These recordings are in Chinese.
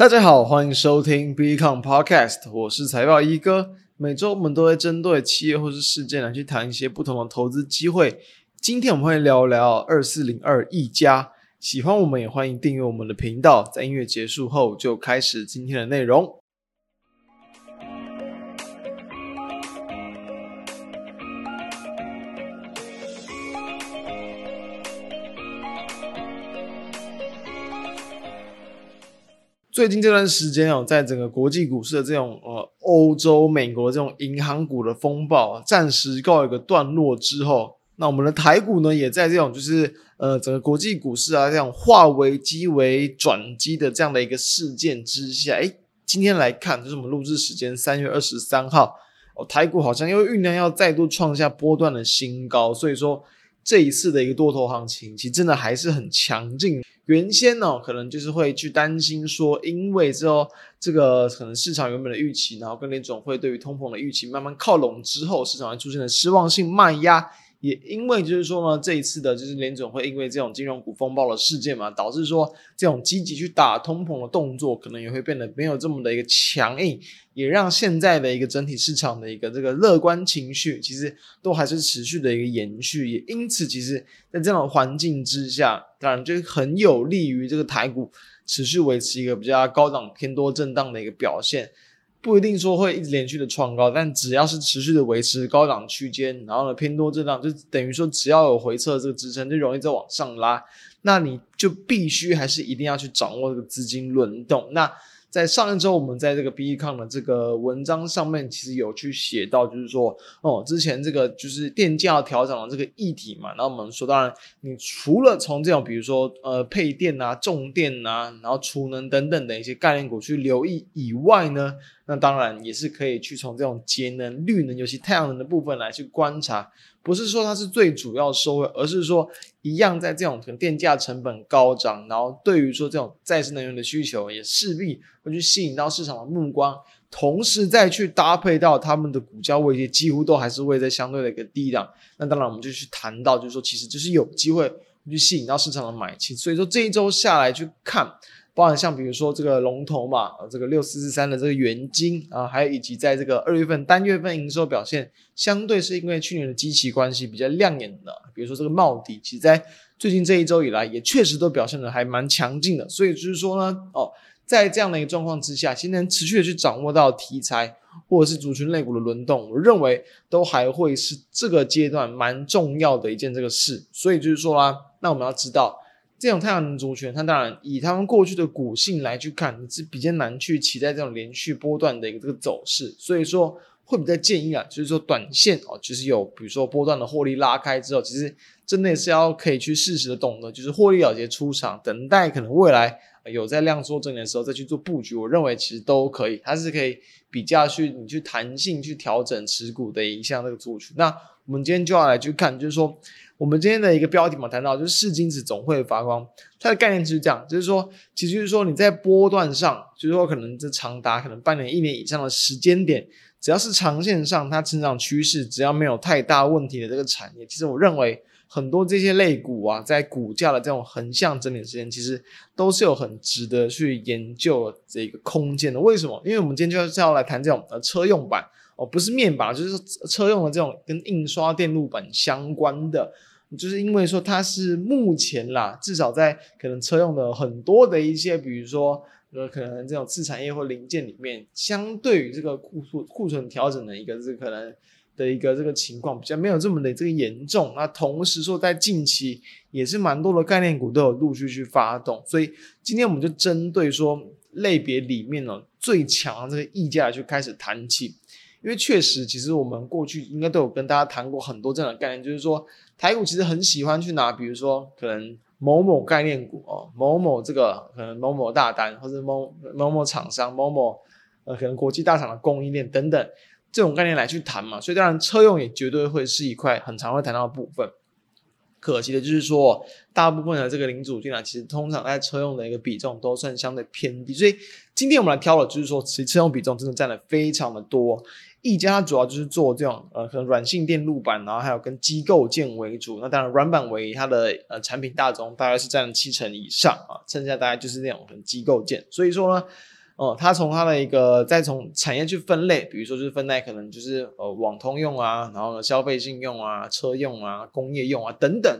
大家好，欢迎收听 Becon Podcast，我是财报一哥。每周我们都会针对企业或是事件来去谈一些不同的投资机会。今天我们会聊聊二四零二亿家。喜欢我们也欢迎订阅我们的频道。在音乐结束后，就开始今天的内容。最近这段时间哦，在整个国际股市的这种呃欧洲、美国这种银行股的风暴暂时告一个段落之后，那我们的台股呢，也在这种就是呃整个国际股市啊这样化危机为转机的这样的一个事件之下，诶，今天来看就是我们录制时间三月二十三号哦，台股好像又酝酿要再度创下波段的新高，所以说。这一次的一个多头行情，其实真的还是很强劲。原先呢，可能就是会去担心说，因为之后这个可能市场原本的预期，然后跟联总会对于通膨的预期慢慢靠拢之后，市场会出现了失望性卖压。也因为就是说呢，这一次的就是联准会因为这种金融股风暴的事件嘛，导致说这种积极去打通膨的动作，可能也会变得没有这么的一个强硬，也让现在的一个整体市场的一个这个乐观情绪，其实都还是持续的一个延续。也因此，其实在这种环境之下，当然就很有利于这个台股持续维持一个比较高档偏多震荡的一个表现。不一定说会一直连续的创高，但只要是持续的维持高档区间，然后呢偏多震荡，就等于说只要有回撤这个支撑，就容易再往上拉。那你就必须还是一定要去掌握这个资金轮动。那在上一周，我们在这个 BECOM 的这个文章上面，其实有去写到，就是说，哦，之前这个就是电价调整的这个议题嘛。然后我们说，当然，你除了从这种比如说呃配电啊、重电啊，然后储能等等的一些概念股去留意以外呢，那当然也是可以去从这种节能、绿能，尤其太阳能的部分来去观察。不是说它是最主要收益，而是说一样在这种可能电价成本高涨，然后对于说这种再生能源的需求也势必会去吸引到市场的目光，同时再去搭配到他们的股价位阶几乎都还是位在相对的一个低档，那当然我们就去谈到，就是说其实就是有机会去吸引到市场的买气，所以说这一周下来去看。包含像比如说这个龙头嘛，这个六四四三的这个元晶啊，还有以及在这个二月份单月份营收表现，相对是因为去年的基期关系比较亮眼的，比如说这个茂迪，其实在最近这一周以来也确实都表现的还蛮强劲的，所以就是说呢，哦，在这样的一个状况之下，现在持续的去掌握到题材或者是族群类股的轮动，我认为都还会是这个阶段蛮重要的一件这个事，所以就是说啦，那我们要知道。这种太阳能族群，它当然以他们过去的股性来去看，你是比较难去期待这种连续波段的一个这个走势，所以说会比较建议啊，就是说短线哦，就是有比如说波段的获利拉开之后，其实真的也是要可以去适时的懂得，就是获利了结出场，等待可能未来有在量缩整理的时候再去做布局，我认为其实都可以，它是可以比较去你去弹性去调整持股的一项这个族群。那我们今天就要来去看，就是说。我们今天的一个标题嘛，谈到就是是金子总会发光，它的概念就是这样，就是说，其实就是说你在波段上，就是说可能这长达可能半年、一年以上的时间点，只要是长线上它成长趋势，只要没有太大问题的这个产业，其实我认为很多这些类股啊，在股价的这种横向整理时间，其实都是有很值得去研究的这个空间的。为什么？因为我们今天就是要来谈这种呃车用版哦，不是面板，就是车用的这种跟印刷电路板相关的。就是因为说它是目前啦，至少在可能车用的很多的一些，比如说呃，可能这种次产业或零件里面，相对于这个库库库存调整的一个这可能的一个这个情况比较没有这么的这个严重。那同时说在近期也是蛮多的概念股都有陆续去发动，所以今天我们就针对说类别里面呢最强这个溢价去开始谈起。因为确实，其实我们过去应该都有跟大家谈过很多这样的概念，就是说台股其实很喜欢去拿，比如说可能某某概念股哦，某某这个可能某某大单，或者某某某厂商、某某呃可能国际大厂的供应链等等这种概念来去谈嘛。所以当然车用也绝对会是一块很常会谈到的部分。可惜的就是说，大部分的这个零组件啊，其实通常在车用的一个比重都算相对偏低。所以今天我们来挑的，就是说，其实车用比重真的占了非常的多。一家主要就是做这种呃，可能软性电路板，然后还有跟机构件为主。那当然软板为它的呃产品大宗，大概是占了七成以上啊，剩下大概就是那种可能机构件。所以说呢。哦，它从它的一个再从产业去分类，比如说就是分类可能就是呃网通用啊，然后呢消费性用啊、车用啊、工业用啊等等。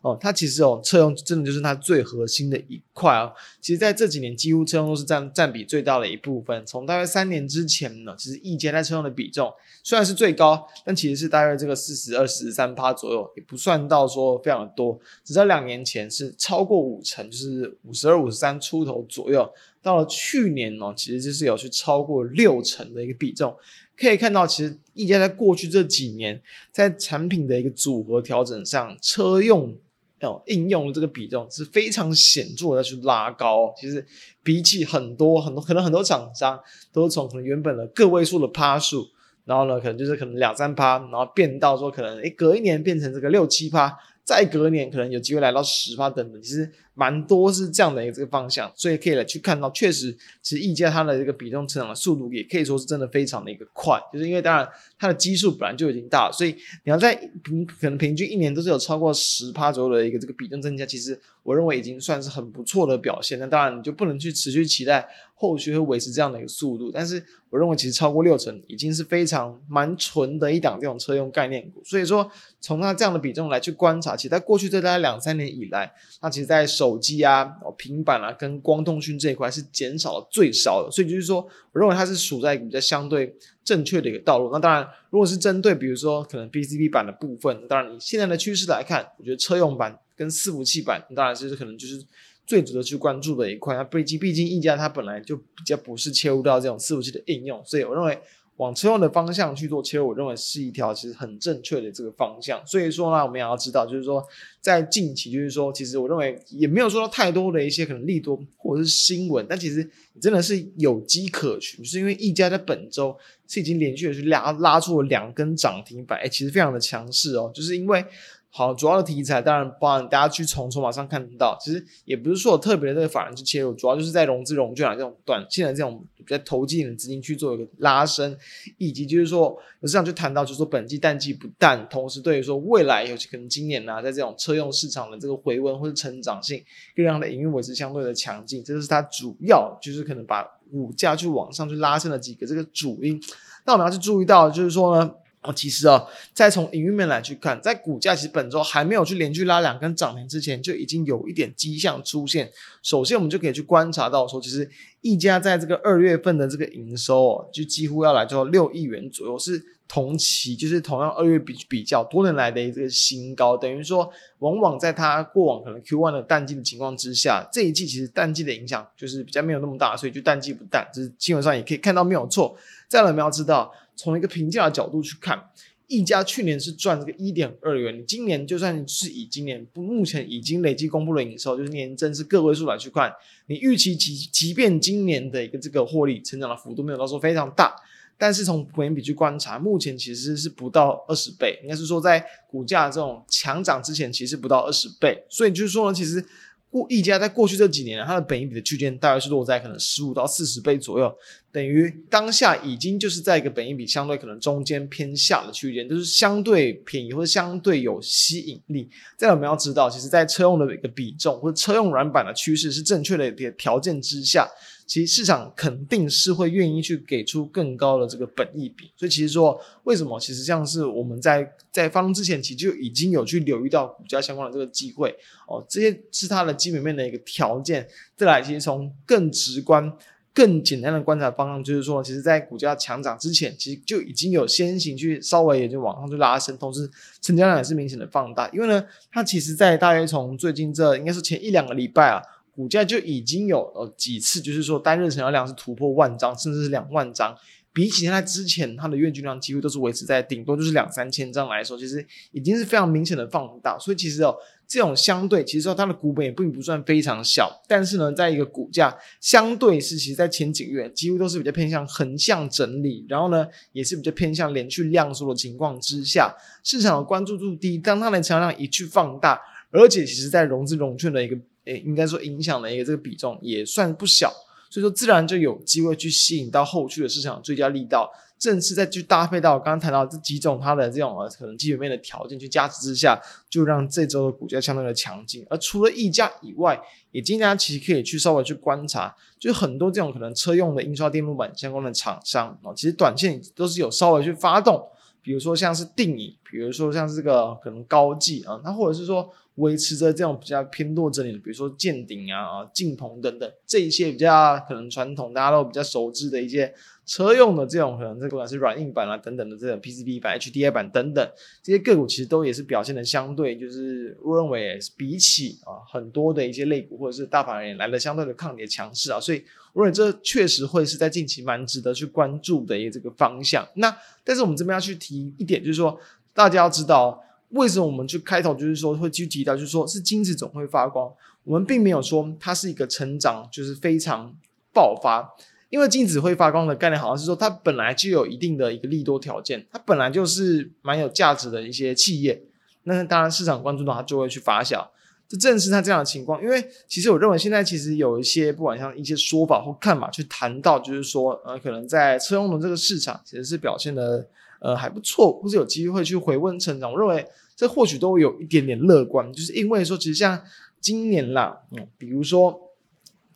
哦，它其实哦车用真的就是它最核心的一块哦。其实在这几年，几乎车用都是占占比最大的一部分。从大约三年之前呢，其实毅嘉在车用的比重虽然是最高，但其实是大约这个四十二、四十三趴左右，也不算到说非常的多。只在两年前是超过五成，就是五十二、五十三出头左右。到了去年呢，其实就是有去超过六成的一个比重，可以看到，其实毅嘉在过去这几年在产品的一个组合调整上，车用哦应用的这个比重是非常显著的去拉高。其实比起很多很多可能很多厂商都是从可能原本的个位数的趴数，然后呢可能就是可能两三趴，然后变到说可能诶隔一年变成这个六七趴，再隔年可能有机会来到十趴等等，其实。蛮多是这样的一个方向，所以可以来去看到，确实，其实溢价它的这个比重成长的速度也可以说是真的非常的一个快，就是因为当然它的基数本来就已经大，所以你要在平可能平均一年都是有超过十趴左右的一个这个比重增加，其实我认为已经算是很不错的表现。那当然你就不能去持续期待后续会维持这样的一个速度，但是我认为其实超过六成已经是非常蛮纯的一档这种车用概念股。所以说从它这样的比重来去观察，其实在过去这大概两三年以来，它其实在手机啊、平板啊，跟光通讯这一块是减少了最少的，所以就是说，我认为它是处在一个比较相对正确的一个道路。那当然，如果是针对比如说可能 PCB 板的部分，当然你现在的趋势来看，我觉得车用板跟伺服器板，当然是可能就是最值得去关注的一块。那毕竟毕竟毅嘉它本来就比较不是切入到这种伺服器的应用，所以我认为。往车用的方向去做切入，我认为是一条其实很正确的这个方向。所以说呢，我们也要知道，就是说在近期，就是说，其实我认为也没有说到太多的一些可能利多或者是新闻，但其实真的是有机可循，是因为一家在本周是已经连续的去拉拉出了两根涨停板，哎，其实非常的强势哦，就是因为。好，主要的题材当然包含大家去从筹码上看到，其实也不是说有特别的这个法人去切入，主要就是在融资融券啊这种短线的这种比较投机的资金去做一个拉升，以及就是说有市场就谈到，就是说本季淡季不淡，同时对于说未来有可能今年呢、在这种车用市场的这个回温或者成长性，更让它的营运维持相对的强劲，这就是它主要就是可能把股价去往上去拉升的几个这个主因。那我们要去注意到，就是说呢。哦，其实啊，再从营运面来去看，在股价其实本周还没有去连续拉两根涨停之前，就已经有一点迹象出现。首先，我们就可以去观察到说，其实一家在这个二月份的这个营收哦，就几乎要来到六亿元左右，是同期就是同样二月比比较多年来的一个新高。等于说，往往在它过往可能 Q one 的淡季的情况之下，这一季其实淡季的影响就是比较没有那么大，所以就淡季不淡，就是基本上也可以看到没有错。再来，我们要知道。从一个评价的角度去看，一家去年是赚这个一点二元，你今年就算是以今年不目前已经累计公布的营收，就是年增是个位数来去看，你预期即即便今年的一个这个获利成长的幅度没有到说非常大，但是从本益比去观察，目前其实是不到二十倍，应该是说在股价这种强涨之前，其实不到二十倍，所以就是说呢，其实。过毅嘉在过去这几年，它的本益比的区间大概是落在可能十五到四十倍左右，等于当下已经就是在一个本益比相对可能中间偏下的区间，就是相对便宜或者相对有吸引力。再来我们要知道，其实，在车用的一个比重或者车用软板的趋势是正确的一个条件之下。其实市场肯定是会愿意去给出更高的这个本益比，所以其实说为什么？其实像是我们在在发动之前，其实就已经有去留意到股价相关的这个机会哦，这些是它的基本面的一个条件。再来，其实从更直观、更简单的观察方向，就是说，其实在股价强涨之前，其实就已经有先行去稍微也就往上去拉升，同时成交量也是明显的放大。因为呢，它其实在大约从最近这应该是前一两个礼拜啊。股价就已经有呃几次，就是说单日成交量是突破万张，甚至是两万张。比起它之前，它的月均量几乎都是维持在顶多就是两三千张来说，其实已经是非常明显的放大。所以其实哦，这种相对其实说它的股本也并不算非常小，但是呢，在一个股价相对是其实在前几个月几乎都是比较偏向横向整理，然后呢也是比较偏向连续量缩的情况之下，市场的关注度低，当它的成交量一去放大。而且其实在融资融券的一个诶，应该说影响的一个这个比重也算不小，所以说自然就有机会去吸引到后续的市场追加力道。正是在去搭配到我刚刚谈到这几种它的这种呃可能基本面的条件去加持之下，就让这周的股价相对的强劲。而除了溢价以外，也建议大家其实可以去稍微去观察，就很多这种可能车用的印刷电路板相关的厂商啊，其实短线都是有稍微去发动，比如说像是定影，比如说像这个可能高技啊，那或者是说维持着这种比较偏弱整理的，比如说健鼎啊、啊镜鹏等等这一些比较可能传统大家都比较熟知的一些。车用的这种可能，这不管是软硬板啊等等的这种 PCB 板、HDI 板等等这些个股，其实都也是表现的相对，就是我认为比起啊很多的一些类股或者是大盘而言来的相对的抗跌强势啊，所以我认为这确实会是在近期蛮值得去关注的一个这个方向。那但是我们这边要去提一点，就是说大家要知道为什么我们去开头就是说会去提到，就是说是金子总会发光，我们并没有说它是一个成长就是非常爆发。因为金子会发光的概念，好像是说它本来就有一定的一个利多条件，它本来就是蛮有价值的一些企业。那当然市场关注到它就会去发酵，这正是它这样的情况。因为其实我认为现在其实有一些不管像一些说法或看法去谈到，就是说呃可能在车用的这个市场其实是表现的呃还不错，或是有机会去回温成长。我认为这或许都有一点点乐观，就是因为说其实像今年啦，嗯，比如说。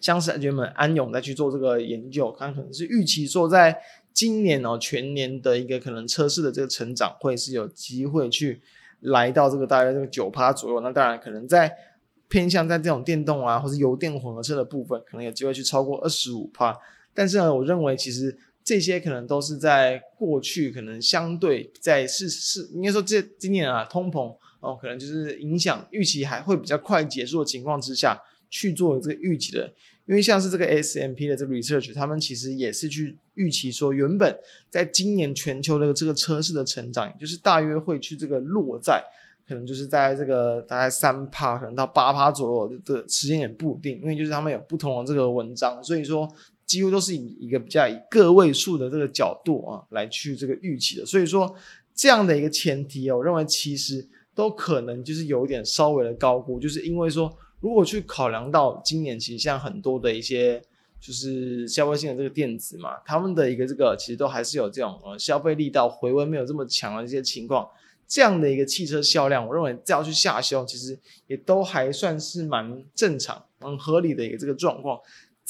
像是原本安永在去做这个研究，看可能是预期说，在今年哦全年的一个可能车市的这个成长会是有机会去来到这个大约这个九趴左右。那当然可能在偏向在这种电动啊或是油电混合车的部分，可能有机会去超过二十五趴。但是呢，我认为其实这些可能都是在过去可能相对在是是应该说这今年啊通膨哦可能就是影响预期还会比较快结束的情况之下去做这个预期的。因为像是这个 S M P 的这个 research，他们其实也是去预期说，原本在今年全球的这个车市的成长，就是大约会去这个落在，可能就是在这个大概三趴，可能到八趴左右的时间点不定，因为就是他们有不同的这个文章，所以说几乎都是以一个比较以个位数的这个角度啊来去这个预期的，所以说这样的一个前提哦，我认为其实都可能就是有点稍微的高估，就是因为说。如果去考量到今年，其实像很多的一些就是消费性的这个电子嘛，他们的一个这个其实都还是有这种呃消费力道回温没有这么强的一些情况，这样的一个汽车销量，我认为再要去下修，其实也都还算是蛮正常、蛮合理的一个这个状况。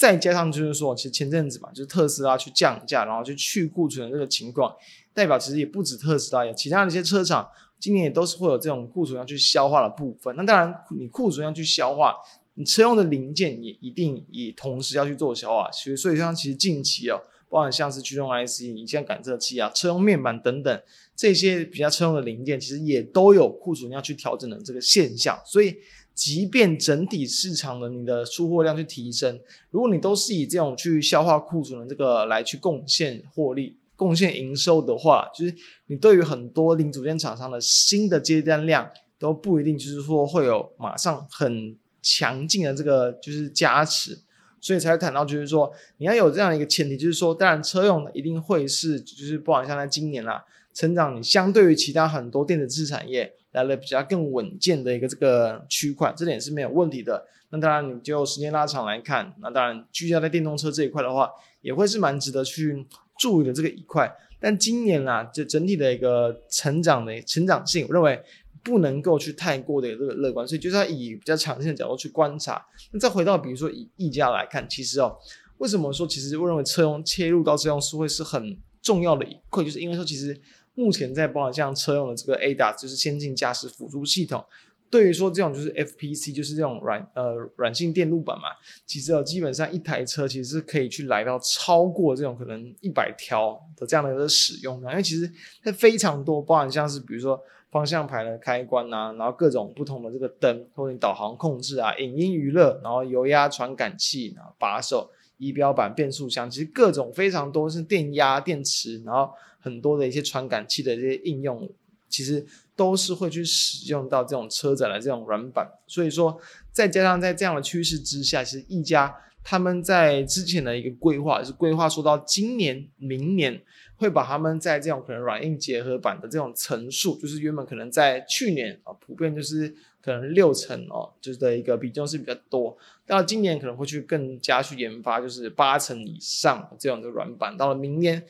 再加上就是说，其实前阵子嘛，就是特斯拉去降价，然后去去库存的这个情况，代表其实也不止特斯拉，有其他的一些车厂。今年也都是会有这种库存要去消化的部分，那当然你库存要去消化，你车用的零件也一定也同时要去做消化。其实所以像其实近期哦，包含像是驱动 IC、影像感测器啊、车用面板等等这些比较车用的零件，其实也都有库存要去调整的这个现象。所以即便整体市场的你的出货量去提升，如果你都是以这种去消化库存的这个来去贡献获利。贡献营收的话，就是你对于很多零组件厂商的新的接单量都不一定，就是说会有马上很强劲的这个就是加持，所以才会谈到就是说你要有这样一个前提，就是说当然车用一定会是就是不管像在今年啦，成长你相对于其他很多电子制产业来了比较更稳健的一个这个区块，这点是没有问题的。那当然你就时间拉长来看，那当然聚焦在电动车这一块的话，也会是蛮值得去。注意的这个一块，但今年啊，这整体的一个成长的成长性，我认为不能够去太过的这个乐观，所以就是要以比较长线的角度去观察。那再回到比如说以溢价来看，其实哦，为什么说其实我认为车用切入到车用是会是很重要的一块，就是因为说其实目前在包含像车用的这个 ADAS，就是先进驾驶辅助系统。对于说这种就是 FPC，就是这种软呃软性电路板嘛，其实基本上一台车其实是可以去来到超过这种可能一百条的这样的一个使用的，因为其实它非常多，包含像是比如说方向盘的开关啊，然后各种不同的这个灯或者你导航控制啊、影音娱乐，然后油压传感器、然后把手、仪表板、变速箱，其实各种非常多是电压、电池，然后很多的一些传感器的这些应用，其实。都是会去使用到这种车载的这种软板，所以说再加上在这样的趋势之下，其实一家他们在之前的一个规划是规划说到今年、明年会把他们在这种可能软硬结合板的这种层数，就是原本可能在去年啊普遍就是可能六成哦，就是的一个比重是比较多。到今年可能会去更加去研发，就是八成以上这样的软板。到了明年，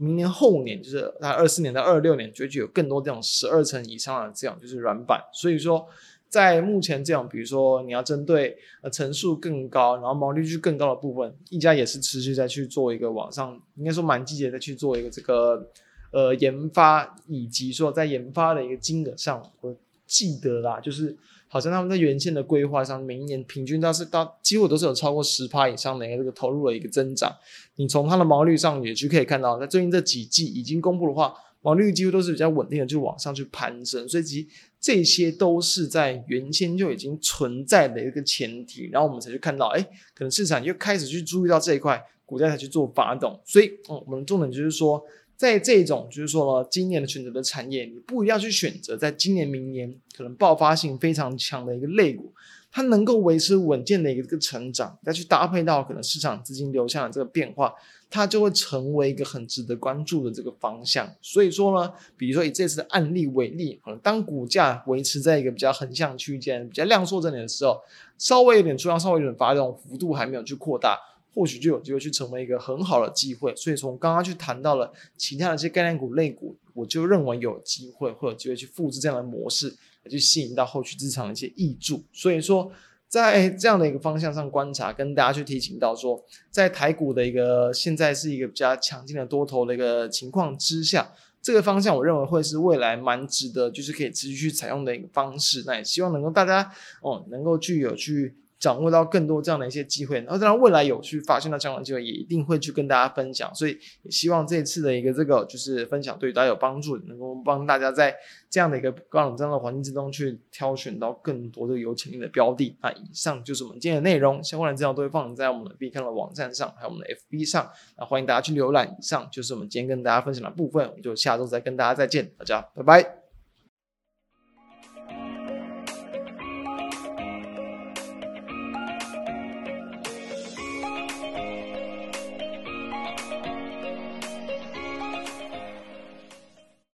明年后年就是在二四年到二六年，就会有更多这种十二层以上的这样就是软板。所以说。在目前这样，比如说你要针对呃层数更高，然后毛利率更高的部分，一家也是持续在去做一个往上，应该说蛮积极的去做一个这个呃研发，以及说在研发的一个金额上，我记得啦，就是好像他们在原先的规划上，每一年平均都是到几乎都是有超过十趴以上的一个这个投入的一个增长。你从它的毛利率上也就可以看到，在最近这几季已经公布的话，毛利率几乎都是比较稳定的，就往上去攀升，所以其实。这些都是在原先就已经存在的一个前提，然后我们才去看到，哎，可能市场又开始去注意到这一块，股价才去做发动。所以，嗯，我们重点就是说，在这种就是说呢，今年的选择的产业，你不一定要去选择在今年、明年可能爆发性非常强的一个类股。它能够维持稳健的一个成长，再去搭配到可能市场资金流向的这个变化，它就会成为一个很值得关注的这个方向。所以说呢，比如说以这次的案例为例，可能当股价维持在一个比较横向区间、比较量缩整理的时候，稍微有点出量，稍微有点发动，幅度还没有去扩大，或许就有机会去成为一个很好的机会。所以从刚刚去谈到了其他的这些概念股类股，我就认为有机会会有机会去复制这样的模式。来去吸引到后续市场的一些挹注，所以说在这样的一个方向上观察，跟大家去提醒到说，在台股的一个现在是一个比较强劲的多头的一个情况之下，这个方向我认为会是未来蛮值得，就是可以持续去采用的一个方式。那也希望能够大家哦，能够具有去。掌握到更多这样的一些机会，然后当然未来有去发现到这样的机会，也一定会去跟大家分享。所以也希望这一次的一个这个就是分享，对大家有帮助，能够帮大家在这样的一个高冷这样的环境之中去挑选到更多的有潜力的标的。那以上就是我们今天的内容，相关的资料都会放在我们的 B 站的网站上，还有我们的 FB 上。那欢迎大家去浏览。以上就是我们今天跟大家分享的部分，我们就下周再跟大家再见，大家拜拜。